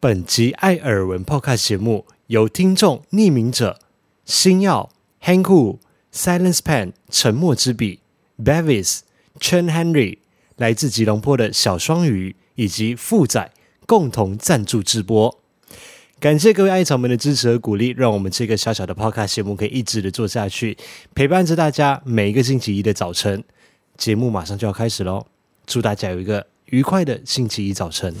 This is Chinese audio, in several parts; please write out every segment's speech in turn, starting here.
本集艾尔文 Podcast 节目由听众匿名者、星耀、Hanku、Silence Pen、沉默之笔、Bevis、Chen Henry、来自吉隆坡的小双鱼以及富仔共同赞助直播。感谢各位艾草们的支持和鼓励，让我们这个小小的 Podcast 节目可以一直的做下去，陪伴着大家每一个星期一的早晨。节目马上就要开始喽，祝大家有一个愉快的星期一早晨。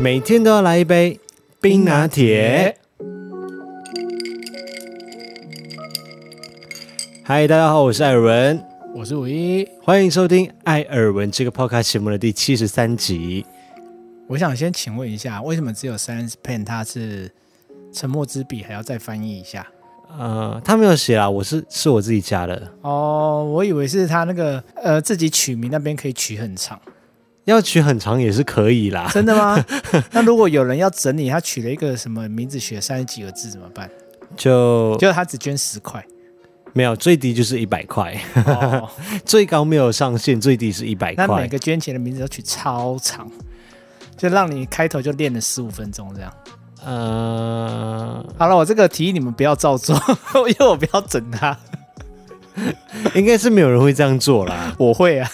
每天都要来一杯冰拿铁。嗨，大家好，我是艾尔文，我是五一，欢迎收听艾尔文这个 Podcast 节目的第七十三集。我想先请问一下，为什么只有 Silence Pen 它是沉默之笔，还要再翻译一下？呃，他没有写啊，我是是我自己加的。哦，我以为是他那个呃自己取名那边可以取很长。要取很长也是可以啦，真的吗？那如果有人要整理，他取了一个什么名字，取了三十几个字怎么办？就就他只捐十块，没有最低就是一百块，哦、最高没有上限，最低是一百块。那每个捐钱的名字都取超长，就让你开头就练了十五分钟这样。呃，好了，我这个提议你们不要照做，因为我不要整他。应该是没有人会这样做啦，我会啊。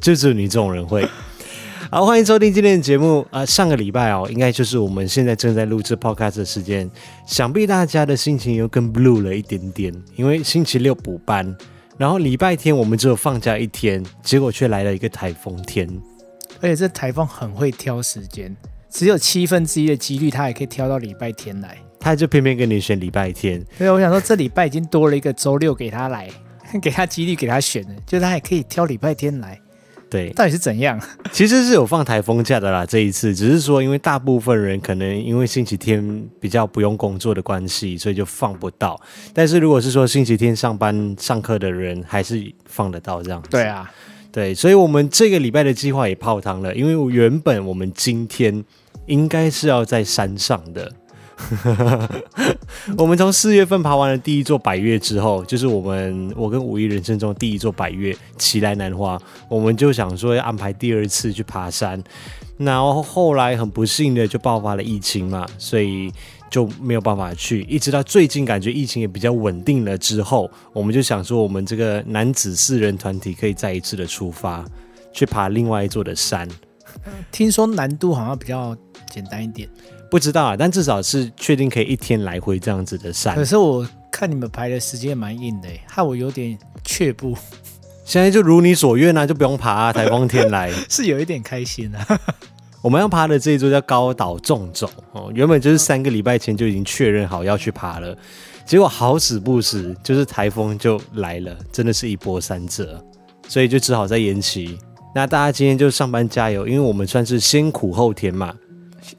就只有你这种人会。好，欢迎收听今天的节目。啊、呃，上个礼拜哦，应该就是我们现在正在录制 Podcast 的时间。想必大家的心情又更 blue 了一点点，因为星期六补班，然后礼拜天我们只有放假一天，结果却来了一个台风天。而且这台风很会挑时间，只有七分之一的几率，它也可以挑到礼拜天来。他就偏偏跟你选礼拜天。所以我想说，这礼拜已经多了一个周六给他来，给他几率给他选了，就他也可以挑礼拜天来。对，到底是怎样？其实是有放台风假的啦，这一次只是说，因为大部分人可能因为星期天比较不用工作的关系，所以就放不到。但是如果是说星期天上班上课的人，还是放得到这样子。对啊，对，所以我们这个礼拜的计划也泡汤了，因为原本我们今天应该是要在山上的。我们从四月份爬完了第一座百岳之后，就是我们我跟五一人生中第一座百岳奇莱南华，我们就想说要安排第二次去爬山，然后后来很不幸的就爆发了疫情嘛，所以就没有办法去。一直到最近感觉疫情也比较稳定了之后，我们就想说我们这个男子四人团体可以再一次的出发去爬另外一座的山。听说难度好像比较简单一点。不知道啊，但至少是确定可以一天来回这样子的山。可是我看你们排的时间蛮硬的，害我有点却步。现在就如你所愿啊，就不用爬啊，台风天来是有一点开心啊。我们要爬的这一座叫高岛纵走哦，原本就是三个礼拜前就已经确认好要去爬了，结果好死不死就是台风就来了，真的是一波三折，所以就只好再延期。那大家今天就上班加油，因为我们算是先苦后甜嘛。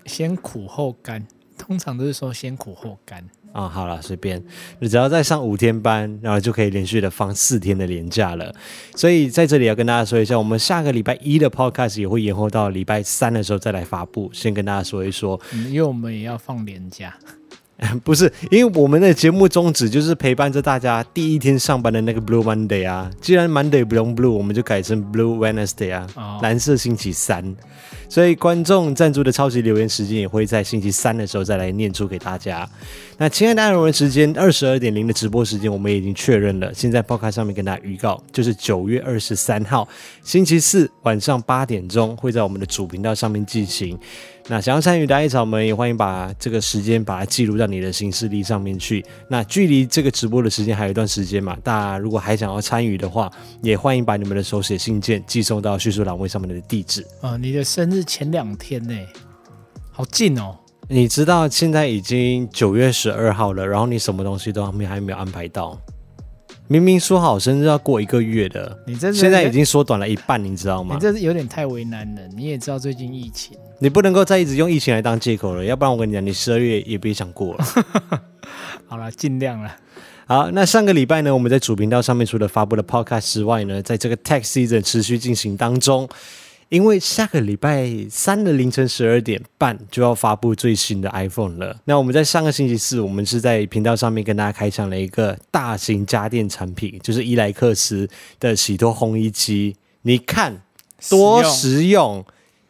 先苦后甘，通常都是说先苦后甘啊、哦。好了，随便，你只要再上五天班，然后就可以连续的放四天的连假了。所以在这里要跟大家说一下，我们下个礼拜一的 podcast 也会延后到礼拜三的时候再来发布。先跟大家说一说，嗯、因为我们也要放连假。不是，因为我们的节目宗旨就是陪伴着大家第一天上班的那个 Blue Monday 啊。既然 Monday 不用 Blue，我们就改成 Blue Wednesday 啊，哦、蓝色星期三。所以观众赞助的超级留言时间也会在星期三的时候再来念出给大家。那亲爱的爱人们时间二十二点零的直播时间，我们已经确认了。现在报刊上面跟大家预告，就是九月二十三号星期四晚上八点钟会在我们的主频道上面进行。那想要参与的艾草们也欢迎把这个时间把它记录到你的行事历上面去。那距离这个直播的时间还有一段时间嘛，大家如果还想要参与的话，也欢迎把你们的手写信件寄送到叙述栏位上面的地址。啊、哦，你的生日前两天呢，好近哦。你知道现在已经九月十二号了，然后你什么东西都还没还没有安排到。明明说好生日要过一个月的，你这现在已经缩短了一半，你知道吗？你这是有点太为难了。你也知道最近疫情。你不能够再一直用疫情来当借口了，要不然我跟你讲，你十二月也别想过了。好了，尽量了。好，那上个礼拜呢，我们在主频道上面除了发布了 Podcast 之外呢，在这个 Tax Season 持续进行当中，因为下个礼拜三的凌晨十二点半就要发布最新的 iPhone 了。那我们在上个星期四，我们是在频道上面跟大家开箱了一个大型家电产品，就是伊莱克斯的洗脱烘衣机。你看多实用！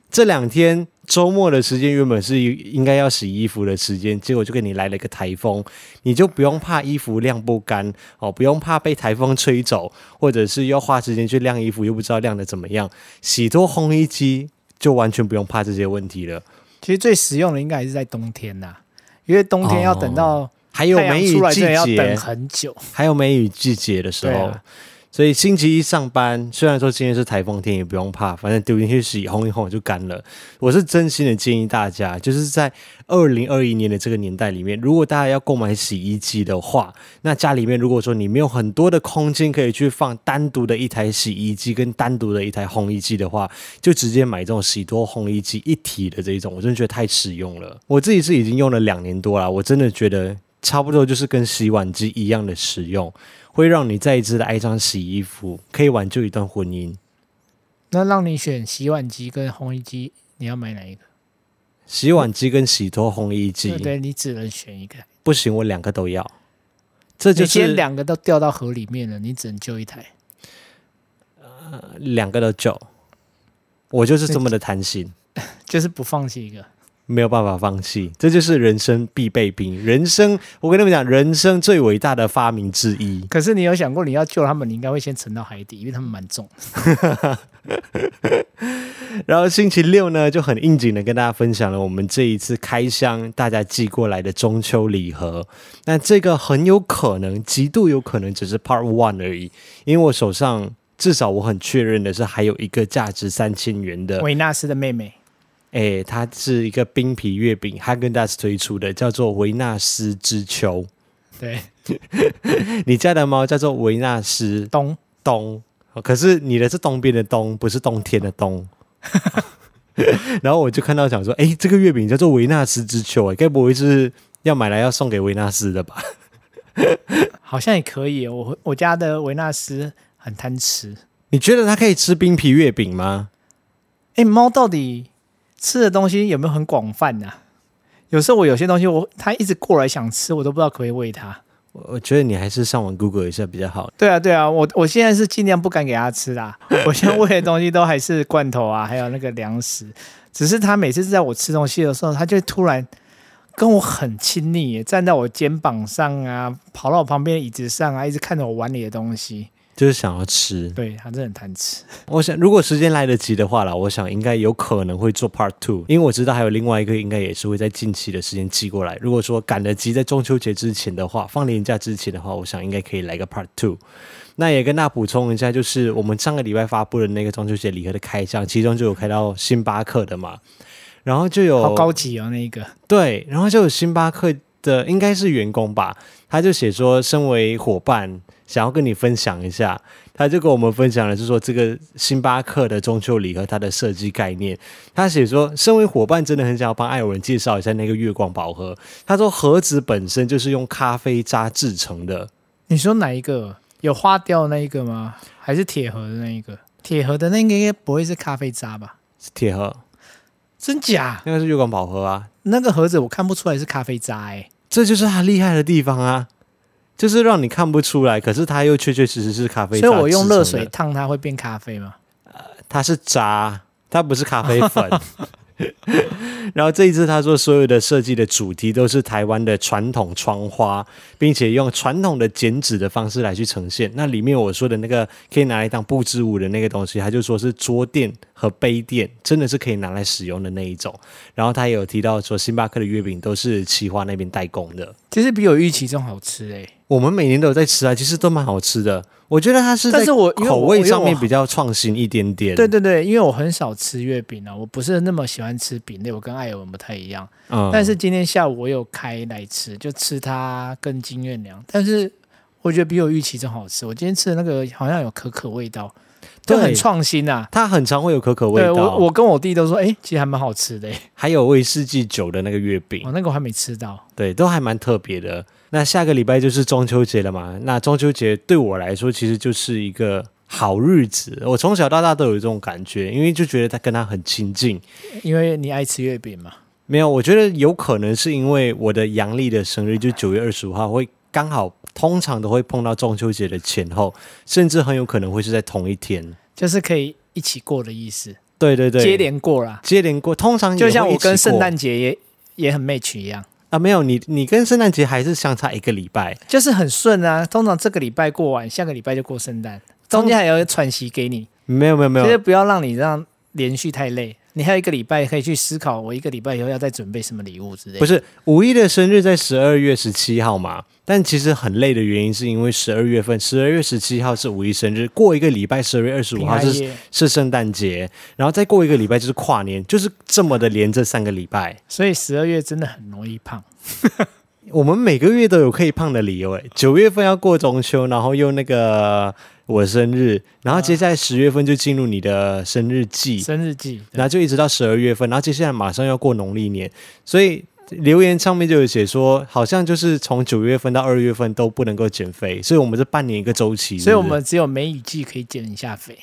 这两天。周末的时间原本是应该要洗衣服的时间，结果就给你来了一个台风，你就不用怕衣服晾不干哦，不用怕被台风吹走，或者是要花时间去晾衣服又不知道晾的怎么样，洗脱烘衣机就完全不用怕这些问题了。其实最实用的应该还是在冬天呐，因为冬天要等到还有梅雨季节，要等很久，还有梅雨季节的时候。所以星期一上班，虽然说今天是台风天，也不用怕，反正丢进去洗，烘一烘就干了。我是真心的建议大家，就是在二零二一年的这个年代里面，如果大家要购买洗衣机的话，那家里面如果说你没有很多的空间可以去放单独的一台洗衣机跟单独的一台烘衣机的话，就直接买这种洗脱烘衣机一体的这种，我真的觉得太实用了。我自己是已经用了两年多了，我真的觉得差不多就是跟洗碗机一样的使用。会让你再一次的爱上洗衣服，可以挽救一段婚姻。那让你选洗碗机跟烘衣机，你要买哪一个？洗碗机跟洗脱烘衣机，对，对你只能选一个。不行，我两个都要。这就是先两个都掉到河里面了，你只能救一台。呃，两个都救，我就是这么的贪心，就是不放弃一个。没有办法放弃，这就是人生必备品。人生，我跟你们讲，人生最伟大的发明之一。可是你有想过，你要救他们，你应该会先沉到海底，因为他们蛮重。然后星期六呢，就很应景的跟大家分享了我们这一次开箱大家寄过来的中秋礼盒。那这个很有可能，极度有可能只是 Part One 而已，因为我手上至少我很确认的是还有一个价值三千元的维纳斯的妹妹。哎，它是一个冰皮月饼，哈根达斯推出的，叫做维纳斯之秋。对，你家的猫叫做维纳斯冬冬，可是你的是东边的冬，不是冬天的冬。然后我就看到想说，哎，这个月饼叫做维纳斯之秋，哎，该不会是要买来要送给维纳斯的吧？好像也可以，我我家的维纳斯很贪吃。你觉得它可以吃冰皮月饼吗？哎，猫到底？吃的东西有没有很广泛呢、啊？有时候我有些东西我他一直过来想吃，我都不知道可不可以喂他。我我觉得你还是上网 Google 一下比较好。对啊，对啊，我我现在是尽量不敢给他吃啦。我现在喂的东西都还是罐头啊，还有那个粮食。只是他每次在我吃东西的时候，他就突然跟我很亲昵，站在我肩膀上啊，跑到我旁边椅子上啊，一直看着我碗里的东西。就是想要吃，对，他真的很贪吃。我想，如果时间来得及的话啦，我想应该有可能会做 Part Two，因为我知道还有另外一个，应该也是会在近期的时间寄过来。如果说赶得及在中秋节之前的话，放年假之前的话，我想应该可以来个 Part Two。那也跟大家补充一下，就是我们上个礼拜发布的那个中秋节礼盒的开箱，其中就有开到星巴克的嘛，然后就有好高级哦，那一个对，然后就有星巴克的应该是员工吧，他就写说，身为伙伴。想要跟你分享一下，他就跟我们分享的是说，这个星巴克的中秋礼盒它的设计概念。他写说，身为伙伴，真的很想要帮艾尔文介绍一下那个月光宝盒。他说，盒子本身就是用咖啡渣制成的。你说哪一个？有花雕那一个吗？还是铁盒的那一个？铁盒的那个应该不会是咖啡渣吧？是铁盒？真假？那个是月光宝盒啊。那个盒子我看不出来是咖啡渣哎、欸，这就是它厉害的地方啊。就是让你看不出来，可是它又确确实实是咖啡。所以我用热水烫它会变咖啡吗？呃，它是渣，它不是咖啡粉。然后这一次他说，所有的设计的主题都是台湾的传统窗花，并且用传统的剪纸的方式来去呈现。那里面我说的那个可以拿来当布置物的那个东西，他就说是桌垫和杯垫，真的是可以拿来使用的那一种。然后他也有提到说，星巴克的月饼都是企划那边代工的，其实比我预期中好吃诶、欸。我们每年都有在吃啊，其实都蛮好吃的。我觉得它是，但是我口味上面比较创新一点点。对对对，因为我很少吃月饼啊，我不是那么喜欢吃饼类，我跟艾尔文不太一样。嗯，但是今天下午我有开来吃，就吃它跟金月娘，但是我觉得比我预期中好吃。我今天吃的那个好像有可可味道，就很创新啊。它很常会有可可味道。我我跟我弟都说，哎，其实还蛮好吃的。还有威士忌酒的那个月饼，哦，那个我还没吃到。对，都还蛮特别的。那下个礼拜就是中秋节了嘛？那中秋节对我来说，其实就是一个好日子。我从小到大都有这种感觉，因为就觉得他跟他很亲近。因为你爱吃月饼嘛？没有，我觉得有可能是因为我的阳历的生日就九月二十五号，会刚好通常都会碰到中秋节的前后，甚至很有可能会是在同一天，就是可以一起过的意思。对对对，接连过啦，接连过，通常就像我跟圣诞节也也很 match 一样啊。没有，你你跟圣诞节还是相差一个礼拜，就是很顺啊。通常这个礼拜过完，下个礼拜就过圣诞，中间还有喘息给你。没有没有没有，就是不要让你这样连续太累。你还有一个礼拜可以去思考，我一个礼拜以后要再准备什么礼物之类的。不是五一的生日在十二月十七号嘛？但其实很累的原因是因为十二月份，十二月十七号是五一生日，过一个礼拜十二月二十五号是是圣诞节，然后再过一个礼拜就是跨年，就是这么的连着三个礼拜。所以十二月真的很容易胖。我们每个月都有可以胖的理由诶，九月份要过中秋，然后又那个。我生日，然后接下来十月份就进入你的生日季，生日季，然后就一直到十二月份，然后接下来马上要过农历年，所以留言上面就有写说，好像就是从九月份到二月份都不能够减肥，所以我们是半年一个周期？所以我们只有梅雨季可以减一下肥，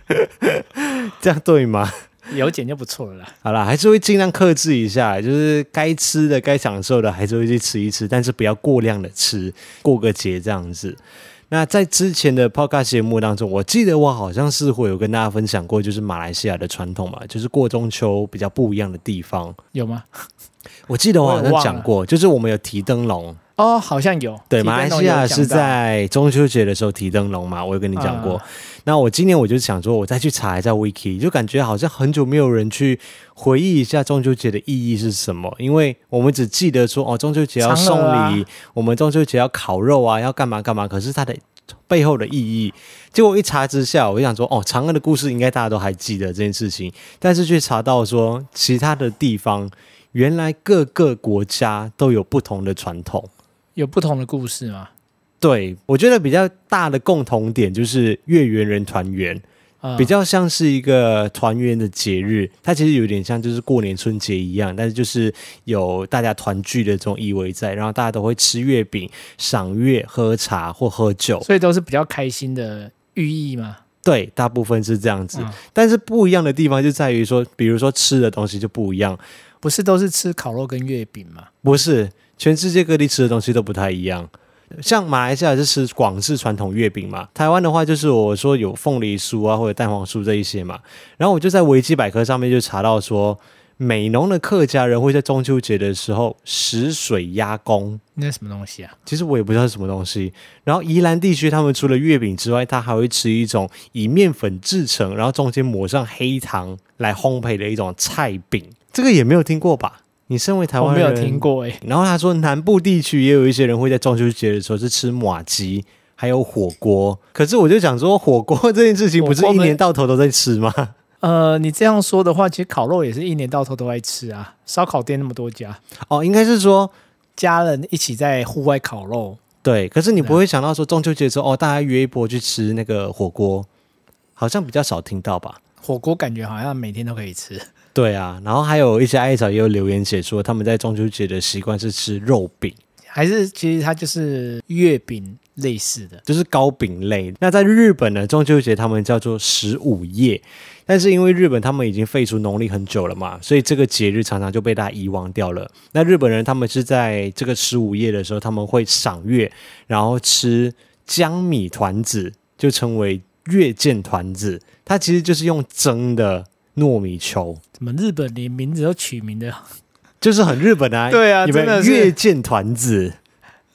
这样对吗？有减就不错了啦。好啦，还是会尽量克制一下，就是该吃的、该享受的，还是会去吃一吃，但是不要过量的吃，过个节这样子。那在之前的 Podcast 节目当中，我记得我好像是会有跟大家分享过，就是马来西亚的传统嘛，就是过中秋比较不一样的地方，有吗？我记得我好像讲过，就是我们有提灯笼哦，好像有。对，马来西亚是在中秋节的时候提灯笼嘛，我有跟你讲过。嗯、那我今年我就想说，我再去查一下 Wiki，就感觉好像很久没有人去回忆一下中秋节的意义是什么，因为我们只记得说哦，中秋节要送礼，啊、我们中秋节要烤肉啊，要干嘛干嘛，可是它的。背后的意义，结果一查之下，我就想说，哦，嫦娥的故事应该大家都还记得这件事情，但是却查到说，其他的地方原来各个国家都有不同的传统，有不同的故事吗？对，我觉得比较大的共同点就是月圆人团圆。比较像是一个团圆的节日，它其实有点像就是过年春节一样，但是就是有大家团聚的这种意味在，然后大家都会吃月饼、赏月、喝茶或喝酒，所以都是比较开心的寓意嘛。对，大部分是这样子，嗯、但是不一样的地方就在于说，比如说吃的东西就不一样，不是都是吃烤肉跟月饼吗？不是，全世界各地吃的东西都不太一样。像马来西亚是吃广式传统月饼嘛，台湾的话就是我说有凤梨酥啊或者蛋黄酥这一些嘛，然后我就在维基百科上面就查到说，美浓的客家人会在中秋节的时候食水鸭公，那是什么东西啊？其实我也不知道是什么东西。然后宜兰地区他们除了月饼之外，他还会吃一种以面粉制成，然后中间抹上黑糖来烘焙的一种菜饼，这个也没有听过吧？你身为台湾人，我没有听过哎。然后他说，南部地区也有一些人会在中秋节的时候是吃马吉，还有火锅。可是我就想说，火锅这件事情不是一年到头都在吃吗？呃，你这样说的话，其实烤肉也是一年到头都在吃啊。烧烤店那么多家，哦，应该是说家人一起在户外烤肉。对，可是你不会想到说中秋节的时候，哦，大家约一波去吃那个火锅，好像比较少听到吧？火锅感觉好像每天都可以吃。对啊，然后还有一些艾草也有留言写说，他们在中秋节的习惯是吃肉饼，还是其实它就是月饼类似的，就是糕饼类。那在日本呢，中秋节他们叫做十五夜，但是因为日本他们已经废除农历很久了嘛，所以这个节日常常就被大家遗忘掉了。那日本人他们是在这个十五夜的时候，他们会赏月，然后吃江米团子，就称为月见团子，它其实就是用蒸的。糯米球，怎么日本连名字都取名的，就是很日本啊？对啊，你们月见团子，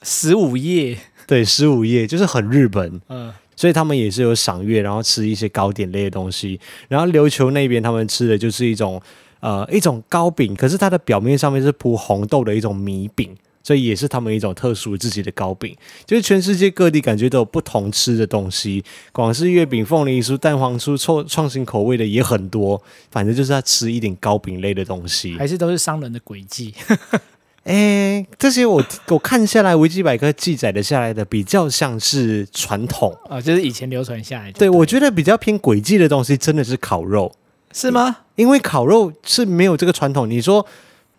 十五夜，对，十五夜就是很日本。嗯，所以他们也是有赏月，然后吃一些糕点类的东西。然后琉球那边他们吃的就是一种呃一种糕饼，可是它的表面上面是铺红豆的一种米饼。所以也是他们一种特殊自己的糕饼，就是全世界各地感觉都有不同吃的东西。广式月饼、凤梨酥、蛋黄酥，创创新口味的也很多。反正就是要吃一点糕饼类的东西，还是都是商人的诡计。哎，这些我我看下来，维基百科记载的下来的比较像是传统啊、哦，就是以前流传下来的。对，我觉得比较偏诡计的东西，真的是烤肉，是吗？因为烤肉是没有这个传统。你说。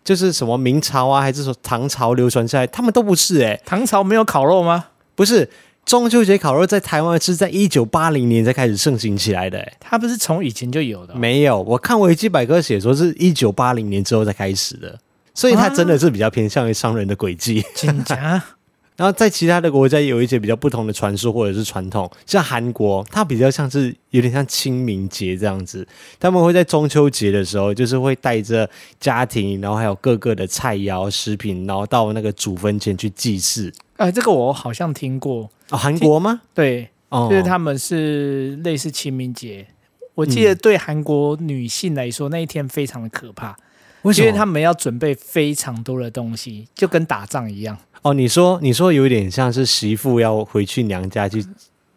就是什么明朝啊，还是说唐朝流传下来，他们都不是哎、欸。唐朝没有烤肉吗？不是，中秋节烤肉在台湾是在一九八零年才开始盛行起来的，哎，它不是从以前就有的？没有，我看维基百科写说是一九八零年之后才开始的，所以它真的是比较偏向于商人的诡计。真假？然后在其他的国家也有一些比较不同的传说或者是传统，像韩国，它比较像是有点像清明节这样子，他们会在中秋节的时候，就是会带着家庭，然后还有各个的菜肴食品，然后到那个祖坟前去祭祀。哎，这个我好像听过哦，韩国吗？对，哦，就是他们是类似清明节。我记得对韩国女性来说，那一天非常的可怕？因为他们要准备非常多的东西，就跟打仗一样。哦，你说你说有点像是媳妇要回去娘家去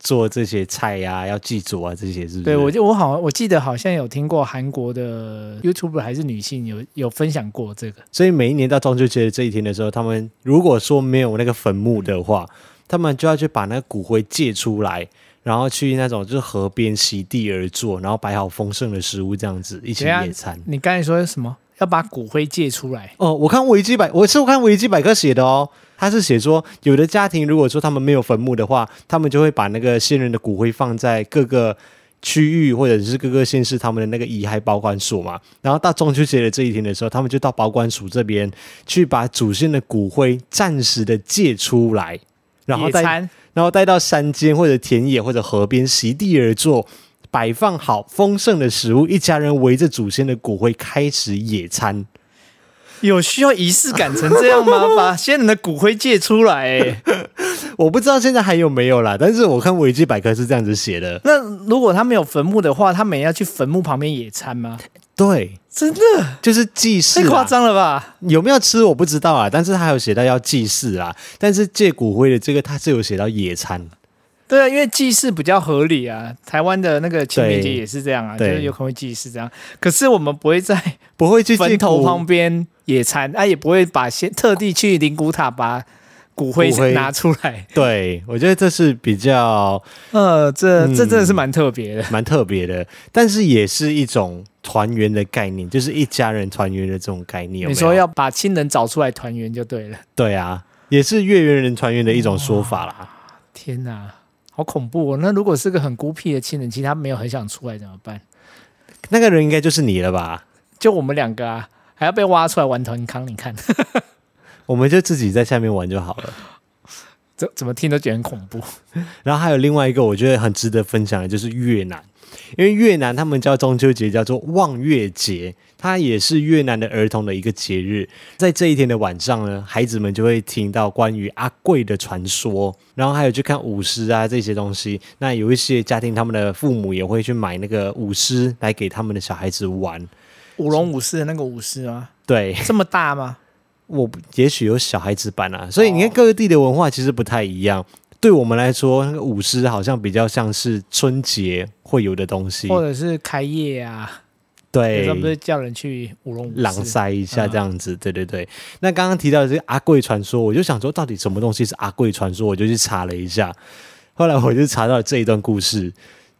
做这些菜呀、啊，要祭祖啊，这些是不是？对，我就我好我记得好像有听过韩国的 YouTuber 还是女性有有分享过这个。所以每一年到中秋节的这一天的时候，他们如果说没有那个坟墓的话，他们就要去把那个骨灰借出来，然后去那种就是河边席地而坐，然后摆好丰盛的食物这样子一起野餐。你刚才说什么？要把骨灰借出来？哦，我看维基百，我是我看维基百科写的哦。他是写说，有的家庭如果说他们没有坟墓的话，他们就会把那个先人的骨灰放在各个区域或者是各个县市他们的那个遗骸保管所嘛。然后到中秋节的这一天的时候，他们就到保管所这边去把祖先的骨灰暂时的借出来，然后带然后带到山间或者田野或者河边席地而坐，摆放好丰盛的食物，一家人围着祖先的骨灰开始野餐。有需要仪式感成这样吗？把先人的骨灰借出来、欸？我不知道现在还有没有啦。但是我看维基百科是这样子写的。那如果他没有坟墓的话，他们也要去坟墓旁边野餐吗？对，真的就是祭祀，太夸张了吧？有没有吃我不知道啊。但是他有写到要祭祀啊。但是借骨灰的这个，他是有写到野餐。对啊，因为祭祀比较合理啊。台湾的那个清明节也是这样啊，就是有可能会祭祀这样。可是我们不会在不会去坟头旁边野餐，啊，也不会把先特地去灵骨塔把骨灰拿出来。对，我觉得这是比较 呃，这这真的是蛮特别的，蛮、嗯、特别的。但是也是一种团圆的概念，就是一家人团圆的这种概念有没有。你说要把亲人找出来团圆就对了。对啊，也是月圆人团圆的一种说法啦。天哪！好恐怖哦！那如果是个很孤僻的亲人，其实他没有很想出来怎么办？那个人应该就是你了吧？就我们两个啊，还要被挖出来玩团康？你看，我们就自己在下面玩就好了。怎怎么听都觉得很恐怖。然后还有另外一个我觉得很值得分享的，就是越南。因为越南他们叫中秋节叫做望月节，它也是越南的儿童的一个节日。在这一天的晚上呢，孩子们就会听到关于阿贵的传说，然后还有去看舞狮啊这些东西。那有一些家庭，他们的父母也会去买那个舞狮来给他们的小孩子玩。舞龙舞狮的那个舞狮吗？对，这么大吗？我也许有小孩子版啊，所以你看各个地的文化其实不太一样。对我们来说，那个舞狮好像比较像是春节会有的东西，或者是开业啊。对，有时候不是叫人去舞龙狼塞一下这样子。嗯、对对对。那刚刚提到的这个阿贵传说，我就想说，到底什么东西是阿贵传说？我就去查了一下，后来我就查到了这一段故事。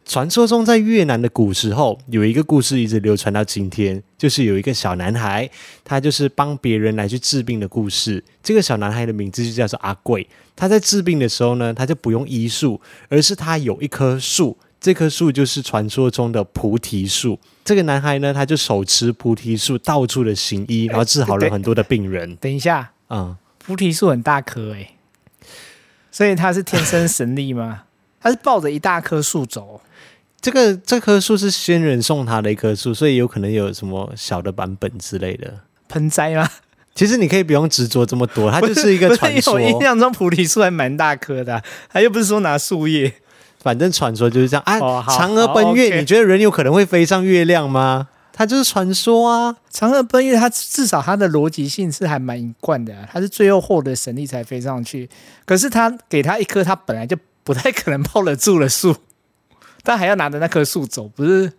传说中，在越南的古时候，有一个故事一直流传到今天，就是有一个小男孩，他就是帮别人来去治病的故事。这个小男孩的名字就叫做阿贵。他在治病的时候呢，他就不用医术，而是他有一棵树，这棵树就是传说中的菩提树。这个男孩呢，他就手持菩提树到处的行医，然后治好了很多的病人。等一下，嗯，菩提树很大棵诶，所以他是天生神力吗？他是抱着一大棵树走。这个这棵树是仙人送他的一棵树，所以有可能有什么小的版本之类的盆栽吗？其实你可以不用执着这么多，它就是一个传说。我印象中菩提树还蛮大棵的，它又不是说拿树叶。反正传说就是这样啊。哦、嫦娥奔月，你觉得人有可能会飞上月亮吗？它就是传说啊。嫦娥奔月，它至少它的逻辑性是还蛮一贯的，它是最后获得神力才飞上去。可是它给它一棵，它本来就不太可能抱得住的树。但还要拿着那棵树走，不是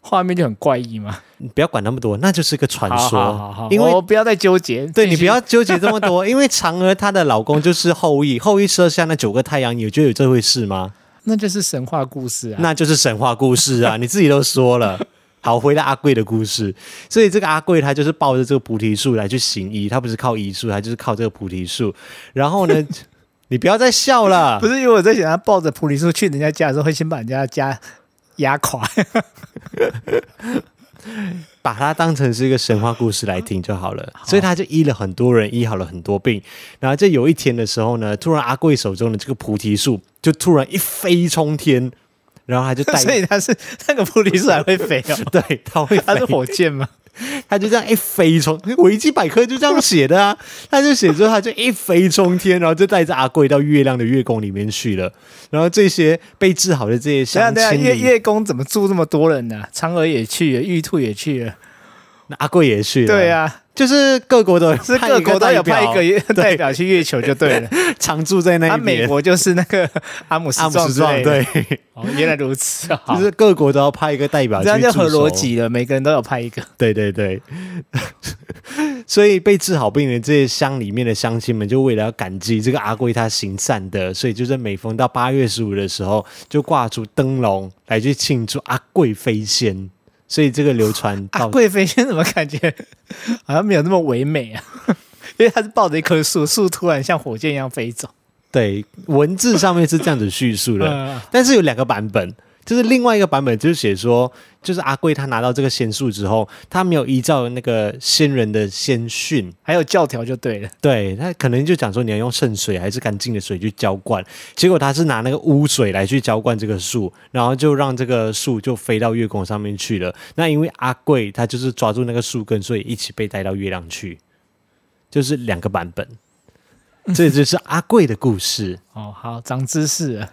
画面就很怪异吗？你不要管那么多，那就是个传说。好好好，因为我不要再纠结。对，你不要纠结这么多，因为嫦娥她的老公就是后羿，后羿射下那九个太阳，你觉得有这回事吗？那就是神话故事啊！那就是神话故事啊！你自己都说了。好，回到阿贵的故事。所以这个阿贵他就是抱着这个菩提树来去行医，他不是靠医术，他就是靠这个菩提树。然后呢？你不要再笑了。不是因为我在想，他抱着菩提树去人家家的时候，会先把人家家压垮。把它当成是一个神话故事来听就好了。所以他就医了很多人，医好了很多病。然后在有一天的时候呢，突然阿贵手中的这个菩提树就突然一飞冲天，然后他就带，所以他是那个菩提树还会飞哦？对，他会飞，他是火箭吗？他就这样一飞冲，维基百科就这样写的啊。他就写之后，他就一飞冲天，然后就带着阿贵到月亮的月宫里面去了。然后这些被治好的这些乡亲，月月宫怎么住这么多人呢、啊？嫦娥也去了，玉兔也去了，那阿贵也去了。对啊。就是各国的 是各国都有派一个 代表去月球就对了，常驻在那边。美国就是那个阿姆斯壮，对。哦，原来如此，就是各国都要派一个代表去，这样就合逻辑了。每个人都有派一个，对对对。所以被治好病的这些乡里面的乡亲们，就为了要感激这个阿贵他行善的，所以就在每逢到八月十五的时候，就挂出灯笼来去庆祝阿贵飞仙。所以这个流传到贵妃仙怎么感觉 好像没有那么唯美啊？因为他是抱着一棵树，树突然像火箭一样飞走。对，文字上面是这样子叙述的，但是有两个版本。就是另外一个版本，就是写说，就是阿贵他拿到这个仙树之后，他没有依照那个仙人的仙训，还有教条就对了。对，他可能就讲说你要用圣水还是干净的水去浇灌，结果他是拿那个污水来去浇灌这个树，然后就让这个树就飞到月宫上面去了。那因为阿贵他就是抓住那个树根，所以一起被带到月亮去，就是两个版本。这就是阿贵的故事。哦，好，长知识了。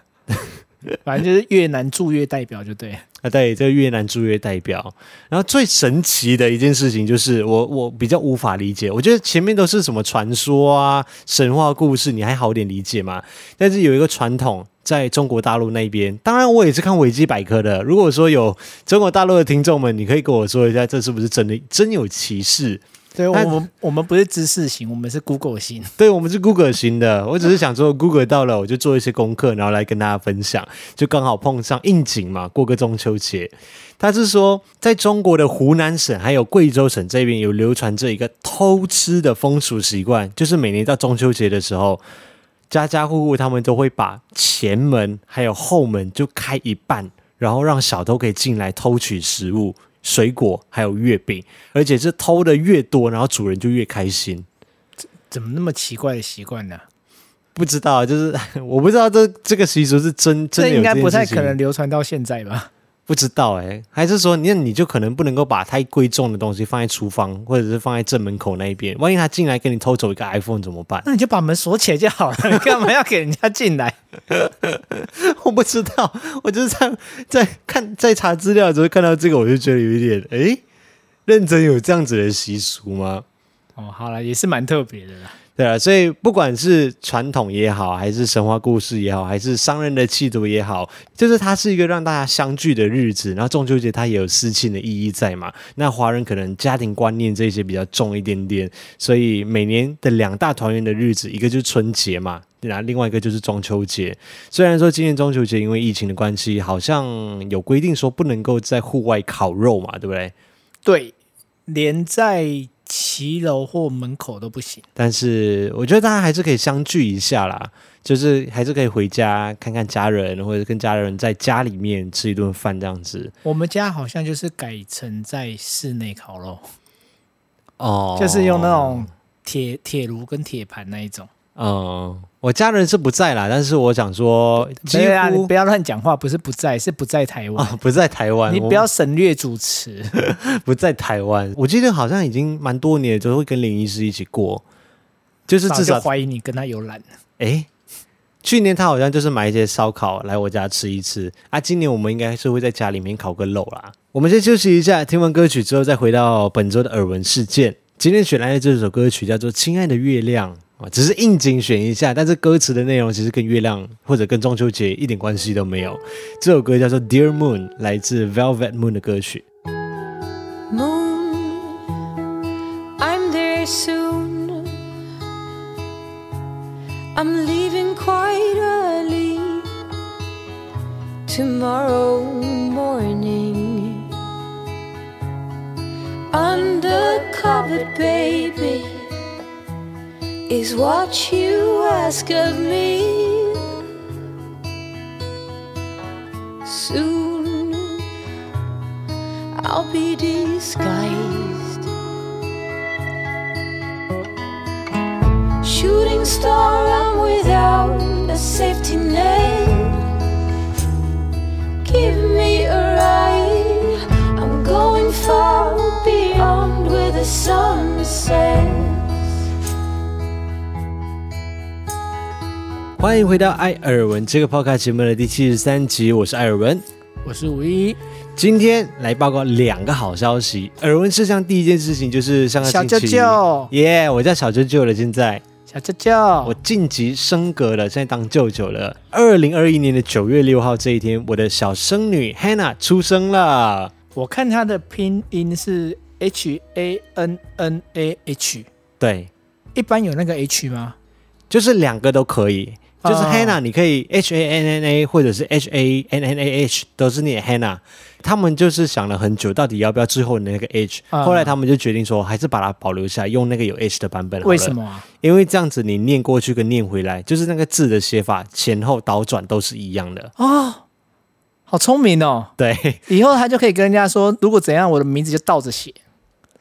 反正就是越南驻越代表就对啊，对，这越南驻越代表。然后最神奇的一件事情就是我我比较无法理解，我觉得前面都是什么传说啊、神话故事，你还好点理解嘛。但是有一个传统，在中国大陆那边，当然我也是看维基百科的。如果说有中国大陆的听众们，你可以跟我说一下，这是不是真的真有其事？对，我们我们不是知识型，我们是 Google 型。对，我们是 Google 型的。我只是想说，Google 到了，我就做一些功课，然后来跟大家分享。就刚好碰上应景嘛，过个中秋节。他是说，在中国的湖南省还有贵州省这边有流传着一个偷吃的风俗习惯，就是每年到中秋节的时候，家家户户他们都会把前门还有后门就开一半，然后让小偷可以进来偷取食物。水果还有月饼，而且是偷的越多，然后主人就越开心。怎怎么那么奇怪的习惯呢？不知道，就是 我不知道这这个习俗是真这应该不太可能流传到现在吧。不知道哎、欸，还是说那你就可能不能够把太贵重的东西放在厨房，或者是放在正门口那一边，万一他进来给你偷走一个 iPhone 怎么办？那你就把门锁起来就好了，你 干嘛要给人家进来？我不知道，我就是在在看在查资料的时候看到这个，我就觉得有一点哎、欸，认真有这样子的习俗吗？哦，好了，也是蛮特别的啦。对啊，所以不管是传统也好，还是神话故事也好，还是商人的气度也好，就是它是一个让大家相聚的日子。然后中秋节它也有思亲的意义在嘛。那华人可能家庭观念这些比较重一点点，所以每年的两大团圆的日子，一个就是春节嘛，然后另外一个就是中秋节。虽然说今年中秋节因为疫情的关系，好像有规定说不能够在户外烤肉嘛，对不对？对，连在。骑楼或门口都不行，但是我觉得大家还是可以相聚一下啦，就是还是可以回家看看家人，或者跟家人在家里面吃一顿饭这样子。我们家好像就是改成在室内烤肉，哦，就是用那种铁铁炉跟铁盘那一种。嗯，我家人是不在啦，但是我想说，对啊，你不要乱讲话，不是不在，是不在台湾，哦，不在台湾，你不要省略主持，不在台湾。我记得好像已经蛮多年，就会跟林医师一起过，就是至少怀疑你跟他有染。哎，去年他好像就是买一些烧烤来我家吃一吃啊，今年我们应该是会在家里面烤个肉啦。我们先休息一下，听完歌曲之后再回到本周的耳闻事件。今天选来的这首歌曲叫做《亲爱的月亮》。只是应景选一下，但是歌词的内容其实跟月亮或者跟中秋节一点关系都没有。这首歌叫做《Dear Moon》，来自 Velvet Moon 的歌曲。Moon, I'm there soon. I'm leaving quite early tomorrow morning. Undercover, baby. Is what you ask of me. Soon I'll be disguised. Shooting star, I'm without a safety net. Give me a ride. I'm going far beyond where the sun sets. 欢迎回到艾尔文这个 podcast 节目的第七十三集，我是艾尔文，我是五一，今天来报告两个好消息。耳闻事项第一件事情就是上个星期，小舅舅，耶，yeah, 我叫小舅舅了，现在小舅舅，我晋级升格了，现在当舅舅了。二零二一年的九月六号这一天，我的小孙女 Hannah 出生了。我看她的拼音是 H A N N A H，对，一般有那个 H 吗？就是两个都可以。就是 Hannah，你可以 H A N N A 或者是 H A N N A H，都是念 Hannah。他们就是想了很久，到底要不要之后的那个 H。后来他们就决定说，还是把它保留下来，用那个有 H 的版本。为什么啊？因为这样子你念过去跟念回来，就是那个字的写法前后倒转都是一样的。哦，好聪明哦。对，以后他就可以跟人家说，如果怎样，我的名字就倒着写。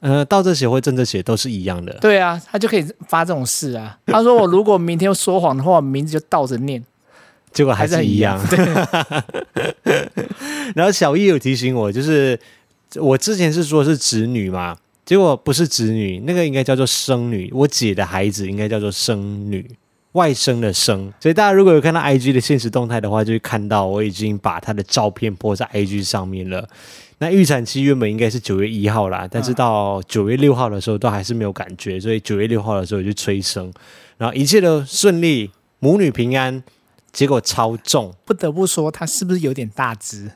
呃，倒着写或正着写都是一样的。对啊，他就可以发这种事啊。他说我如果明天说谎的话，名字就倒着念，结果还是一样。对。然后小易有提醒我，就是我之前是说是侄女嘛，结果不是侄女，那个应该叫做生女。我姐的孩子应该叫做生女，外甥的生。所以大家如果有看到 IG 的现实动态的话，就会看到我已经把他的照片 po 在 IG 上面了。那预产期原本应该是九月一号啦，但是到九月六号的时候都还是没有感觉，所以九月六号的时候就催生，然后一切都顺利，母女平安，结果超重。不得不说，他是不是有点大只？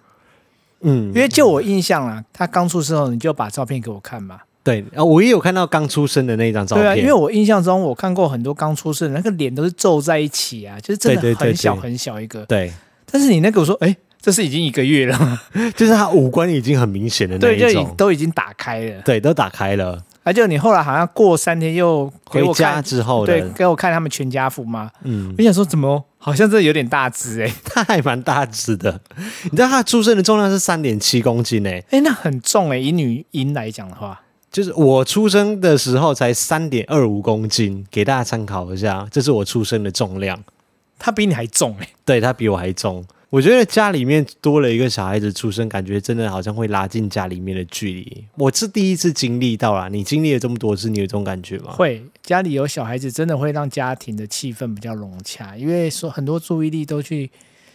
嗯，因为就我印象啊，他刚出生后你就把照片给我看嘛。对，啊，我也有看到刚出生的那张照片。对啊，因为我印象中我看过很多刚出生的那个脸都是皱在一起啊，就是真的很小很小一个。对，对，对，但是你那个我说，哎。这是已经一个月了，就是他五官已经很明显的那一种，对，就都已经打开了，对，都打开了。而且你后来好像过三天又给我看回家之后，对，给我看他们全家福嘛。嗯，我想说怎么好像这有点大只哎、欸，他还蛮大只的。你知道他出生的重量是三点七公斤哎、欸，哎，那很重哎、欸，以女婴来讲的话，就是我出生的时候才三点二五公斤，给大家参考一下，这是我出生的重量。他比你还重哎、欸，对，他比我还重。我觉得家里面多了一个小孩子出生，感觉真的好像会拉近家里面的距离。我是第一次经历到啦，你经历了这么多次，你有这种感觉吗？会，家里有小孩子真的会让家庭的气氛比较融洽，因为说很多注意力都去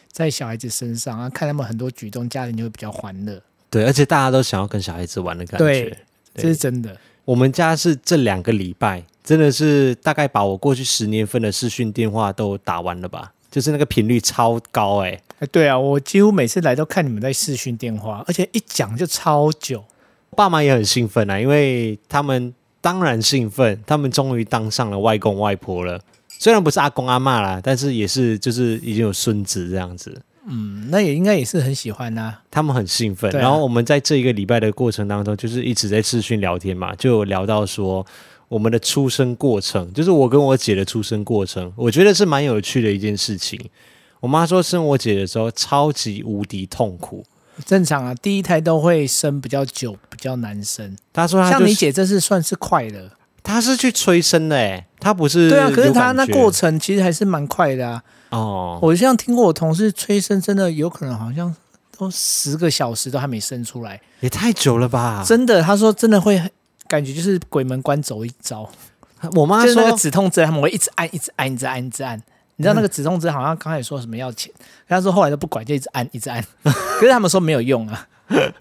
在小孩子身上啊，看他们很多举动，家庭就会比较欢乐。对，而且大家都想要跟小孩子玩的感觉，这是真的。我们家是这两个礼拜，真的是大概把我过去十年份的视讯电话都打完了吧。就是那个频率超高哎、欸，哎对啊，我几乎每次来都看你们在视讯电话，而且一讲就超久。爸妈也很兴奋啊，因为他们当然兴奋，他们终于当上了外公外婆了。虽然不是阿公阿嬷啦，但是也是就是已经有孙子这样子。嗯，那也应该也是很喜欢啊。他们很兴奋，啊、然后我们在这一个礼拜的过程当中，就是一直在视讯聊天嘛，就聊到说。我们的出生过程，就是我跟我姐的出生过程，我觉得是蛮有趣的一件事情。我妈说生我姐的时候超级无敌痛苦，正常啊，第一胎都会生比较久，比较难生。她说她、就是，像你姐这是算是快的，她是去催生的，哎，她不是。对啊，可是她那过程其实还是蛮快的啊。哦，我像听过我同事催生，真的有可能好像都十个小时都还没生出来，也太久了吧？真的，她说真的会。感觉就是鬼门关走一遭。我妈说那个止痛针，他们会一直按，一直按，一直按，一直按。你知道那个止痛针好像刚才说什么要钱，他说后来都不管，就一直按，一直按。可是他们说没有用啊，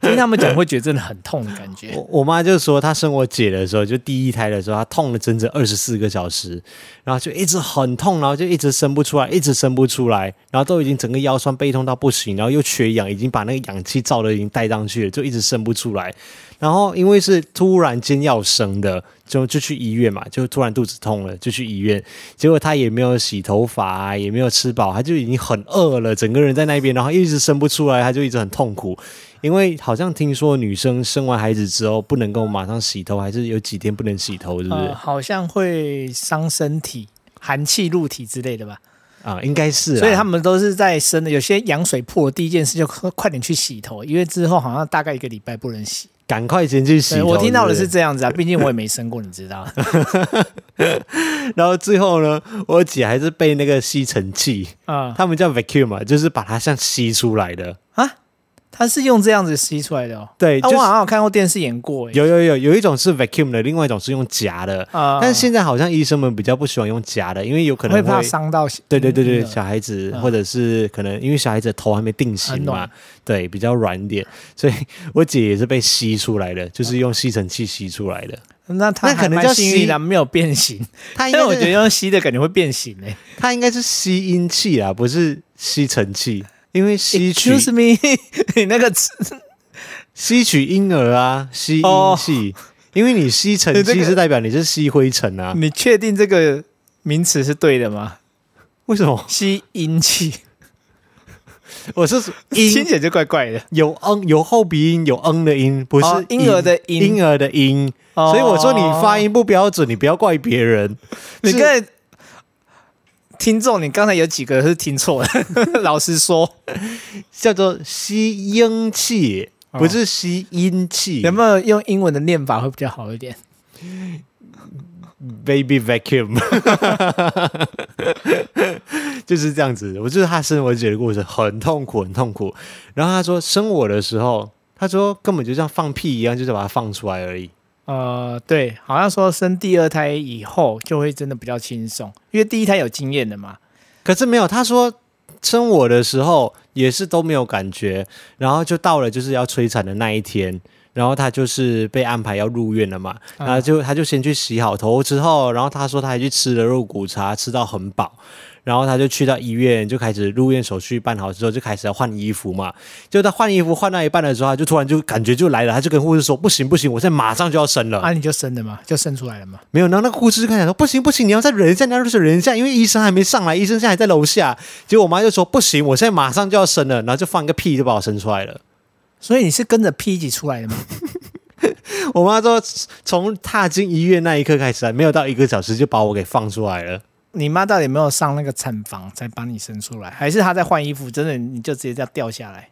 听 他们讲会觉得真的很痛的感觉。我我妈就说，她生我姐的时候，就第一胎的时候，她痛了整整二十四个小时，然后就一直很痛，然后就一直生不出来，一直生不出来，然后都已经整个腰酸背痛到不行，然后又缺氧，已经把那个氧气罩都已经带上去了，就一直生不出来。然后因为是突然间要生的，就就去医院嘛，就突然肚子痛了，就去医院。结果她也没有洗头发，也没有吃饱，她就已经很饿了，整个人在那边，然后一直生不出来，她就一直很痛苦。因为好像听说女生生完孩子之后不能够马上洗头，还是有几天不能洗头，是不是？呃，好像会伤身体，寒气入体之类的吧？啊，应该是。所以他们都是在生的，有些羊水破，第一件事就快点去洗头，因为之后好像大概一个礼拜不能洗。赶快先去洗头。我听到的是这样子啊，毕竟我也没生过，你知道。然后最后呢，我姐还是被那个吸尘器啊，他们叫 vacuum 嘛，就是把它像吸出来的啊。它是用这样子吸出来的哦。对，啊，我好像有看过电视演过。有有有，有一种是 vacuum 的，另外一种是用夹的。啊，但是现在好像医生们比较不喜欢用夹的，因为有可能会，会怕伤到。对对对对，小孩子或者是可能因为小孩子的头还没定型嘛，对，比较软一点，所以我姐也是被吸出来的，就是用吸尘器吸出来的。那它可能叫吸，没有变形。它因为我觉得用吸的感觉会变形诶。它应该是吸音器啊，不是吸尘器。因为吸取，Excuse me，你那个词，吸取婴儿啊，吸音器。Oh, 因为你吸尘器是代表你是吸灰尘啊。你确定这个名词是对的吗？为什么？吸音器，我是音，听起来就怪怪的。有嗯，有后鼻音，有嗯的音，不是婴儿的音，婴儿的音。所以我说你发音不标准，你不要怪别人。你跟。听众，你刚才有几个是听错了？老实说，叫做吸音器，不是吸音器。有没有用英文的念法会比较好一点？Baby vacuum，就是这样子。我就是他生我姐的故事，很痛苦，很痛苦。然后他说生我的时候，他说根本就像放屁一样，就是把它放出来而已。呃，对，好像说生第二胎以后就会真的比较轻松，因为第一胎有经验的嘛。可是没有，他说生我的时候也是都没有感觉，然后就到了就是要催产的那一天，然后他就是被安排要入院了嘛，然后就他就先去洗好头之后，然后他说他还去吃了肉骨茶，吃到很饱。然后他就去到医院，就开始入院手续办好之后，就开始要换衣服嘛。就他换衣服换到一半的时候，他就突然就感觉就来了，他就跟护士说：“不行不行，我现在马上就要生了。”啊，你就生了嘛？就生出来了嘛？没有，然后那个护士就开始说：“不行不行，你要再忍一下，你要再忍一下，因为医生还没上来，医生现在还在楼下。”结果我妈就说：“不行，我现在马上就要生了。”然后就放个屁就把我生出来了。所以你是跟着屁一起出来的吗？我妈说，从踏进医院那一刻开始，没有到一个小时就把我给放出来了。你妈到底有没有上那个产房才把你生出来，还是她在换衣服？真的你就直接这样掉下来？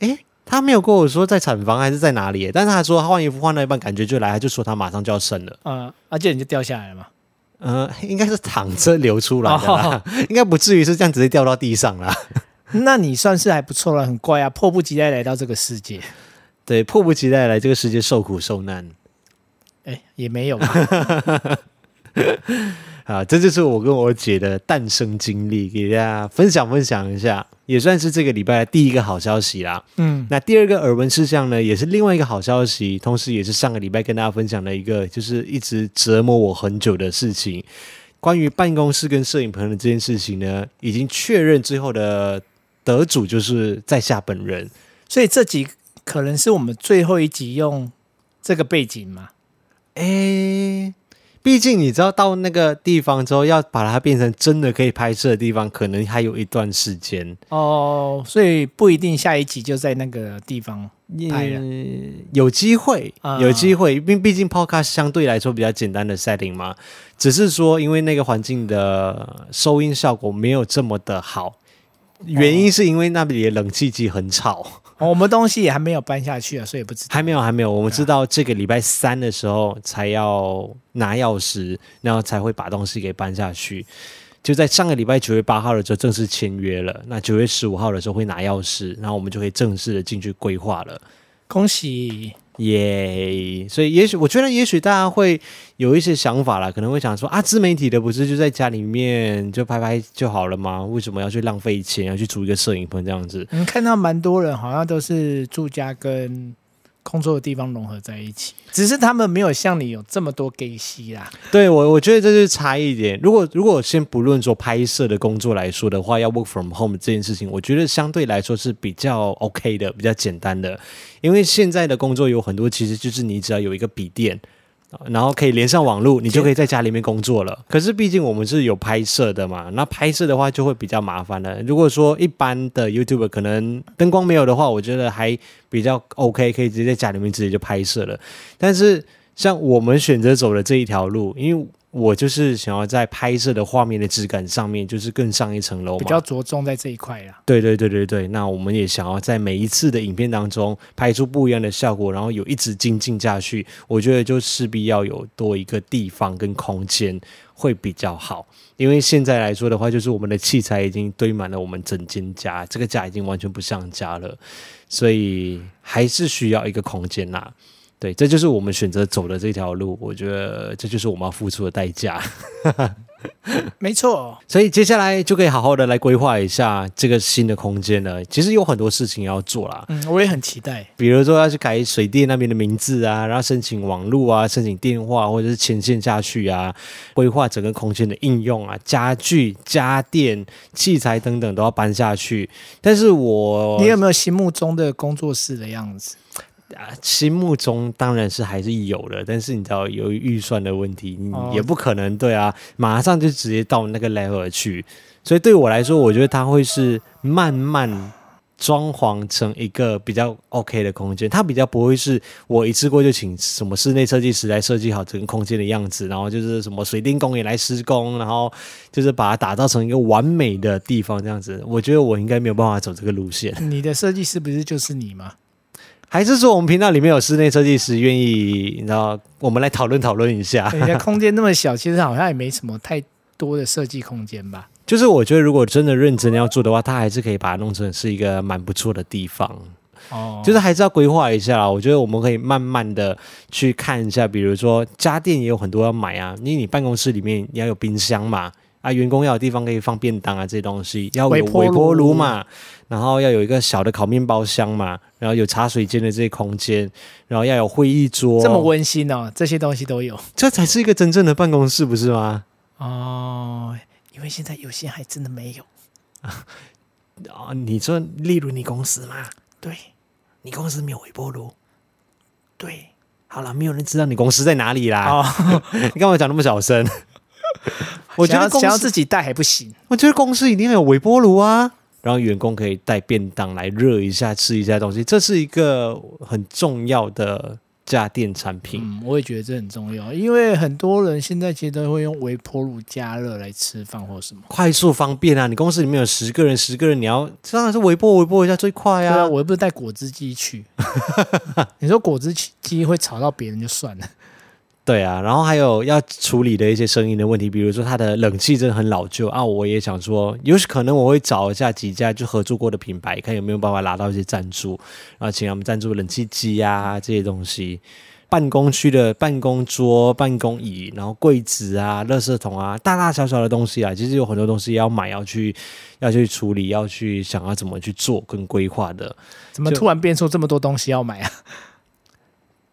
诶，她没有跟我说在产房还是在哪里，但是她说她换衣服换到一半感觉就来，她就说她马上就要生了。嗯，而且你就掉下来了嘛？嗯，应该是躺着流出来的啦，哦、应该不至于是这样直接掉到地上啦。那你算是还不错了，很乖啊，迫不及待来到这个世界。对，迫不及待来这个世界受苦受难。诶，也没有。啊，这就是我跟我姐的诞生经历，给大家分享分享一下，也算是这个礼拜的第一个好消息啦。嗯，那第二个耳闻事项呢，也是另外一个好消息，同时也是上个礼拜跟大家分享的一个，就是一直折磨我很久的事情，关于办公室跟摄影棚的这件事情呢，已经确认最后的得主就是在下本人，所以这集可能是我们最后一集用这个背景嘛？诶。毕竟你知道到那个地方之后，要把它变成真的可以拍摄的地方，可能还有一段时间哦，所以不一定下一集就在那个地方拍了。有机会，有机会，因为毕竟 Podcast 相对来说比较简单的 setting 嘛，只是说因为那个环境的收音效果没有这么的好，原因是因为那里的冷气机很吵。我们东西也还没有搬下去啊，所以不知道。还没有，还没有。我们知道这个礼拜三的时候才要拿钥匙，然后才会把东西给搬下去。就在上个礼拜九月八号的时候正式签约了。那九月十五号的时候会拿钥匙，然后我们就可以正式的进去规划了。恭喜！耶所以也许我觉得，也许大家会有一些想法啦，可能会想说啊，自媒体的不是就在家里面就拍拍就好了吗？为什么要去浪费钱，要去租一个摄影棚这样子？你看到蛮多人好像都是住家跟工作的地方融合在一起，只是他们没有像你有这么多给息啦。对我，我觉得这是差一点。如果如果先不论说拍摄的工作来说的话，要 work from home 这件事情，我觉得相对来说是比较 OK 的，比较简单的。因为现在的工作有很多，其实就是你只要有一个笔电，然后可以连上网络，你就可以在家里面工作了。可是毕竟我们是有拍摄的嘛，那拍摄的话就会比较麻烦了。如果说一般的 YouTuber 可能灯光没有的话，我觉得还比较 OK，可以直接在家里面直接就拍摄了。但是像我们选择走的这一条路，因为我就是想要在拍摄的画面的质感上面，就是更上一层楼，比较着重在这一块啦。对对对对对，那我们也想要在每一次的影片当中拍出不一样的效果，然后有一直精进下去。我觉得就势必要有多一个地方跟空间会比较好，因为现在来说的话，就是我们的器材已经堆满了我们整间家，这个家已经完全不像家了，所以还是需要一个空间啦。对，这就是我们选择走的这条路。我觉得这就是我们要付出的代价。没错，所以接下来就可以好好的来规划一下这个新的空间了。其实有很多事情要做啦。嗯，我也很期待。比如说要去改水电那边的名字啊，然后申请网络啊，申请电话或者是牵线下去啊，规划整个空间的应用啊，家具、家电、器材等等都要搬下去。但是我，你有没有心目中的工作室的样子？啊，心目中当然是还是有的，但是你知道，由于预算的问题，你也不可能对啊，马上就直接到那个 level 去。所以对我来说，我觉得它会是慢慢装潢成一个比较 OK 的空间。它比较不会是我一次过就请什么室内设计师来设计好整个空间的样子，然后就是什么水电工也来施工，然后就是把它打造成一个完美的地方这样子。我觉得我应该没有办法走这个路线。你的设计师不是就是你吗？还是说我们频道里面有室内设计师愿意，你知道，我们来讨论讨论一下。人家空间那么小，其实好像也没什么太多的设计空间吧。就是我觉得，如果真的认真要做的话，他还是可以把它弄成是一个蛮不错的地方。哦，就是还是要规划一下。我觉得我们可以慢慢的去看一下，比如说家电也有很多要买啊，因为你办公室里面你要有冰箱嘛。啊，员工要有地方可以放便当啊，这些东西要有微波炉嘛，然后要有一个小的烤面包箱嘛，然后有茶水间的这些空间，然后要有会议桌，这么温馨哦，这些东西都有，这才是一个真正的办公室，不是吗？哦，因为现在有些还真的没有啊。哦，你说，例如你公司吗？对，你公司没有微波炉。对，好了，没有人知道你公司在哪里啦。哦、你干嘛讲那么小声？我觉得想要自己带还不行。我觉得公司一定要有微波炉啊，然后员工可以带便当来热一下，吃一下东西，这是一个很重要的家电产品。嗯，我也觉得这很重要，因为很多人现在其实都会用微波炉加热来吃饭或什么，快速方便啊。你公司里面有十个人，十个人你要当然是微波微波一下最快啊。对啊，我又不是带果汁机去。你说果汁机会吵到别人就算了。对啊，然后还有要处理的一些声音的问题，比如说它的冷气真的很老旧啊，我也想说，有可能我会找一下几家就合作过的品牌，看有没有办法拿到一些赞助，然后请他们赞助冷气机啊这些东西。办公区的办公桌、办公椅，然后柜子啊、垃圾桶啊，大大小小的东西啊，其实有很多东西要买，要去要去处理，要去想要怎么去做跟规划的。怎么突然变出这么多东西要买啊？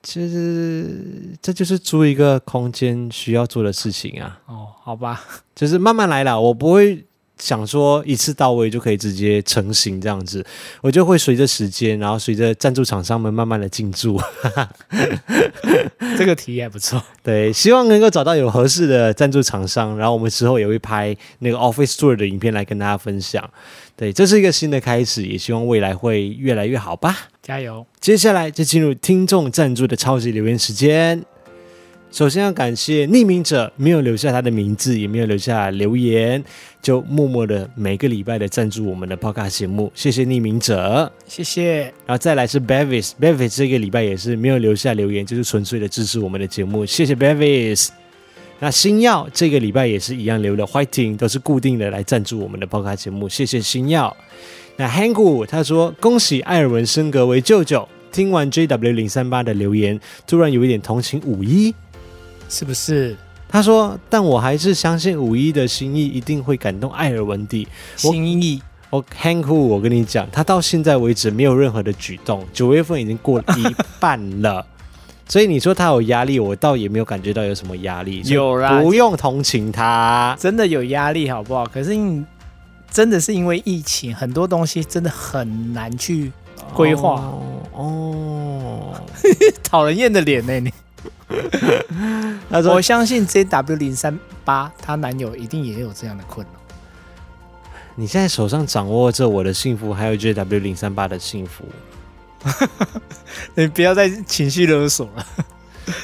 其实这就是租一个空间需要做的事情啊。哦，好吧，就是慢慢来啦，我不会想说一次到位就可以直接成型这样子，我就会随着时间，然后随着赞助厂商们慢慢的进驻。这个提议还不错。对，希望能够找到有合适的赞助厂商，然后我们之后也会拍那个 Office Tour 的影片来跟大家分享。对，这是一个新的开始，也希望未来会越来越好吧。加油！接下来就进入听众赞助的超级留言时间。首先要感谢匿名者，没有留下他的名字，也没有留下留言，就默默的每个礼拜的赞助我们的 Podcast 节目，谢谢匿名者，谢谢。然后再来是 Bevis，Bevis 这个礼拜也是没有留下留言，就是纯粹的支持我们的节目，谢谢 Bevis。那星耀这个礼拜也是一样留了，Whiting 都是固定的来赞助我们的 Podcast 节目，谢谢星耀。那 Hanku 他说恭喜艾尔文升格为舅舅，听完 JW 零三八的留言，突然有一点同情五一，是不是？他说，但我还是相信五一的心意一定会感动艾尔文的心意。我 Hanku，我跟你讲，他到现在为止没有任何的举动，九月份已经过了一半了。所以你说他有压力，我倒也没有感觉到有什么压力。有啦，不用同情他，真的有压力，好不好？可是你真的是因为疫情，很多东西真的很难去规划。哦，讨、哦、人厌的脸呢？你他说：“ 我相信 JW 零三八，她男友一定也有这样的困扰。你现在手上掌握着我的幸福，还有 JW 零三八的幸福，你不要再情绪勒索了，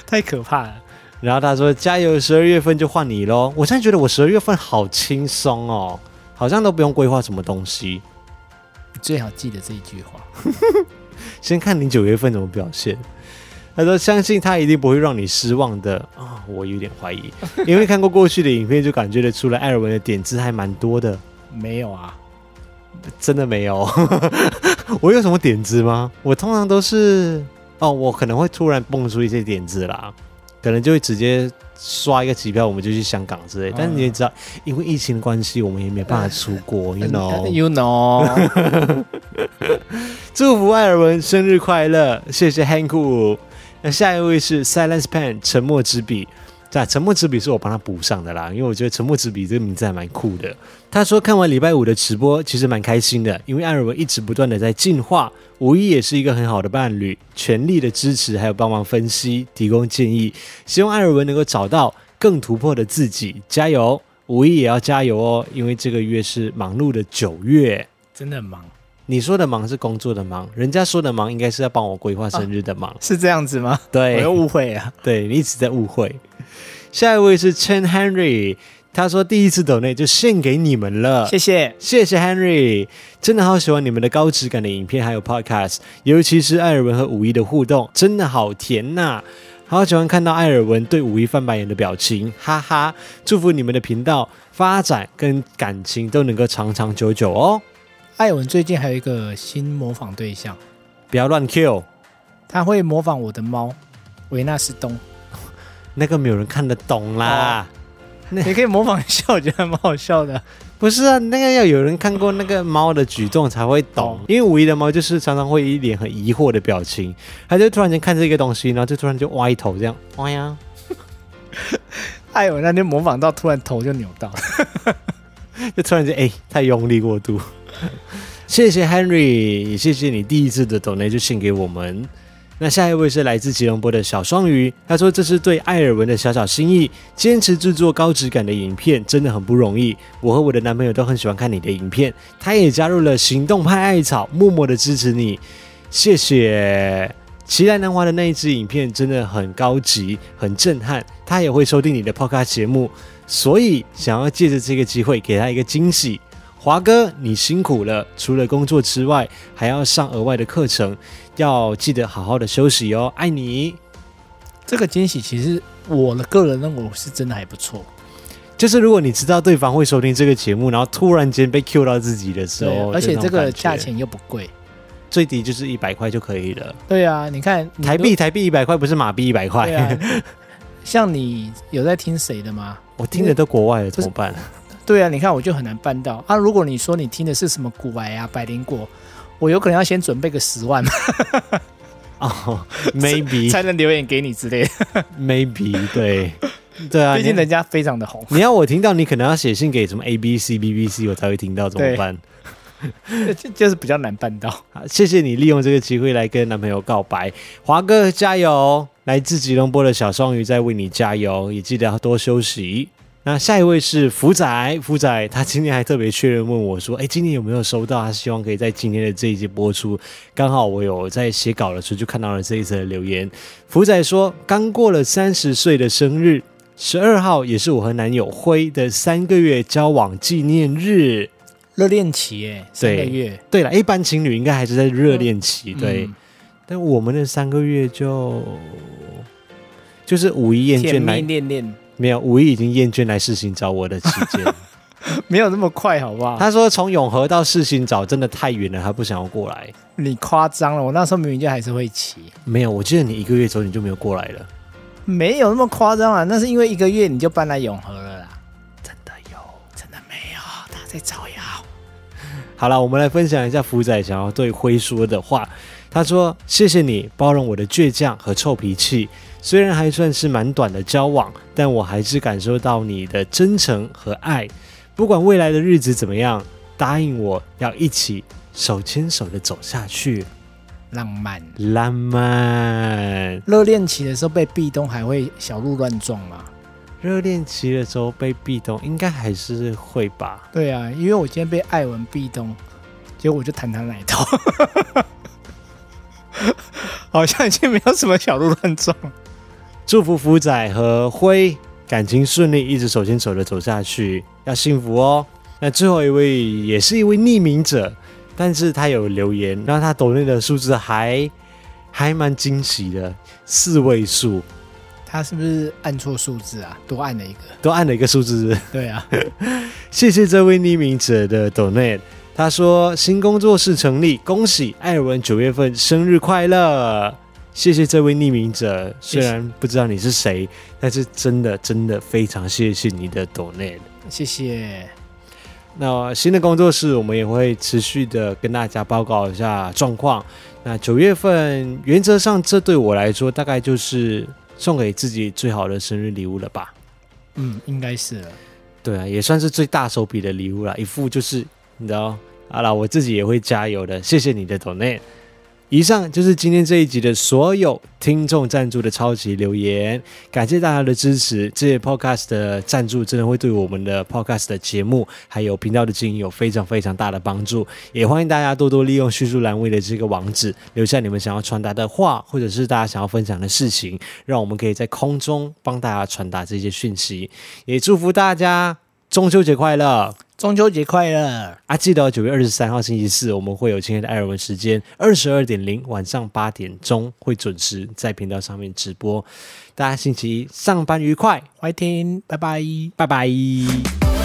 太可怕了。”然后他说：“加油，十二月份就换你喽。”我现在觉得我十二月份好轻松哦，好像都不用规划什么东西。你最好记得这一句话。先看你九月份怎么表现。他说：“相信他一定不会让你失望的啊、哦！”我有点怀疑，因为看过过去的影片，就感觉得出来艾尔文的点子还蛮多的。没有啊，真的没有。我有什么点子吗？我通常都是哦，我可能会突然蹦出一些点子啦，可能就会直接刷一个机票，我们就去香港之类。嗯、但是你也知道，因为疫情的关系，我们也没办法出国。You know，You know。祝福艾尔文生日快乐！谢谢 Hank。那下一位是 Silence Pen 沉默之笔，这沉默之笔是我帮他补上的啦，因为我觉得沉默之笔这个名字还蛮酷的。他说看完礼拜五的直播，其实蛮开心的，因为艾尔文一直不断的在进化，五一也是一个很好的伴侣，全力的支持，还有帮忙分析、提供建议，希望艾尔文能够找到更突破的自己，加油！五一也要加油哦，因为这个月是忙碌的九月，真的很忙。你说的忙是工作的忙，人家说的忙应该是要帮我规划生日的忙，啊，是这样子吗？对，我又误会啊。对，你一直在误会。下一位是 Chen Henry，他说第一次抖内就献给你们了，谢谢，谢谢 Henry，真的好喜欢你们的高质感的影片还有 Podcast，尤其是艾尔文和五一的互动，真的好甜呐，啊，好喜欢看到艾尔文对五一翻白眼的表情，哈哈，祝福你们的频道发展跟感情都能够长长久久哦。艾文最近还有一个新模仿对象，不要乱 Q，他会模仿我的猫维纳斯东，那个没有人看得懂啦。你可以模仿一下，我觉得蛮好笑的。不是啊，那个要有人看过那个猫的举动才会懂，因为五一的猫就是常常会一脸很疑惑的表情，它就突然间看这个东西，然后就突然就歪头这样歪呀。哎，我那天模仿到突然头就扭到了，就突然间哎太用力过度。谢谢 Henry，也谢谢你第一次的抖内就献给我们。那下一位是来自吉隆坡的小双鱼，他说这是对艾尔文的小小心意，坚持制作高质感的影片真的很不容易。我和我的男朋友都很喜欢看你的影片，他也加入了行动派艾草，默默的支持你。谢谢。奇莱南华的那一支影片真的很高级，很震撼。他也会收听你的 Podcast 节目，所以想要借着这个机会给他一个惊喜。华哥，你辛苦了！除了工作之外，还要上额外的课程，要记得好好的休息哦。爱你。这个惊喜其实我的个人认为是真的还不错。就是如果你知道对方会收听这个节目，然后突然间被 Q 到自己的时候，而且这个价钱又不贵，最低就是一百块就可以了。对啊，你看台币台币一百块，不是马币一百块。啊、像你有在听谁的吗？我听的都国外的，怎么办？对啊，你看我就很难办到啊！如果你说你听的是什么古癌啊、百灵果，我有可能要先准备个十万 哦，maybe 才能留言给你之类的，maybe 对对啊，毕竟人家非常的红。你要我听到，你可能要写信给什么 ABC、BBC，我才会听到，怎么办？就就是比较难办到。好，谢谢你利用这个机会来跟男朋友告白，华哥加油！来自吉隆坡的小双鱼在为你加油，也记得要多休息。那下一位是福仔，福仔他今天还特别确认问我说：“哎，今天有没有收到？他希望可以在今天的这一集播出。刚好我有在写稿的时候就看到了这一则的留言。福仔说，刚过了三十岁的生日，十二号也是我和男友辉的三个月交往纪念日。热恋期哎，三个月。对了，一般情侣应该还是在热恋期，对。嗯、但我们的三个月就就是五一厌倦来恋恋。没有，五一已经厌倦来世新找我的期间，没有那么快，好不好？他说从永和到世新找真的太远了，他不想要过来。你夸张了，我那时候明明就还是会骑。没有，我记得你一个月之后你就没有过来了。没有那么夸张啊，那是因为一个月你就搬来永和了啦。真的有？真的没有？他在造谣。好了，我们来分享一下福仔想要对辉说的话。他说：“谢谢你包容我的倔强和臭脾气。”虽然还算是蛮短的交往，但我还是感受到你的真诚和爱。不管未来的日子怎么样，答应我要一起手牵手的走下去。浪漫，浪漫。热恋期的时候被壁咚还会小鹿乱撞吗？热恋期的时候被壁咚，应该还是会吧。对啊，因为我今天被艾文壁咚，结果我就弹他奶头，好像已经没有什么小鹿乱撞。祝福福仔和辉感情顺利，一直手牵手的走下去，要幸福哦。那最后一位也是一位匿名者，但是他有留言，让他抖内的数字还还蛮惊喜的，四位数。他是不是按错数字啊？多按了一个，多按了一个数字。对啊，谢谢这位匿名者的抖内。他说新工作室成立，恭喜艾尔文九月份生日快乐。谢谢这位匿名者，虽然不知道你是谁，但是真的真的非常谢谢你的 donate，。谢谢。那新的工作室，我们也会持续的跟大家报告一下状况。那九月份，原则上这对我来说，大概就是送给自己最好的生日礼物了吧？嗯，应该是了。对啊，也算是最大手笔的礼物了，一副就是你知道，好了，我自己也会加油的。谢谢你的 donate。以上就是今天这一集的所有听众赞助的超级留言，感谢大家的支持。这些 podcast 的赞助真的会对我们的 podcast 的节目还有频道的经营有非常非常大的帮助。也欢迎大家多多利用叙述栏位的这个网址，留下你们想要传达的话，或者是大家想要分享的事情，让我们可以在空中帮大家传达这些讯息。也祝福大家中秋节快乐！中秋节快乐啊！记得九月二十三号星期四，我们会有今天的艾尔文时间二十二点零晚上八点钟会准时在频道上面直播。大家星期一上班愉快，欢迎听，拜拜，拜拜。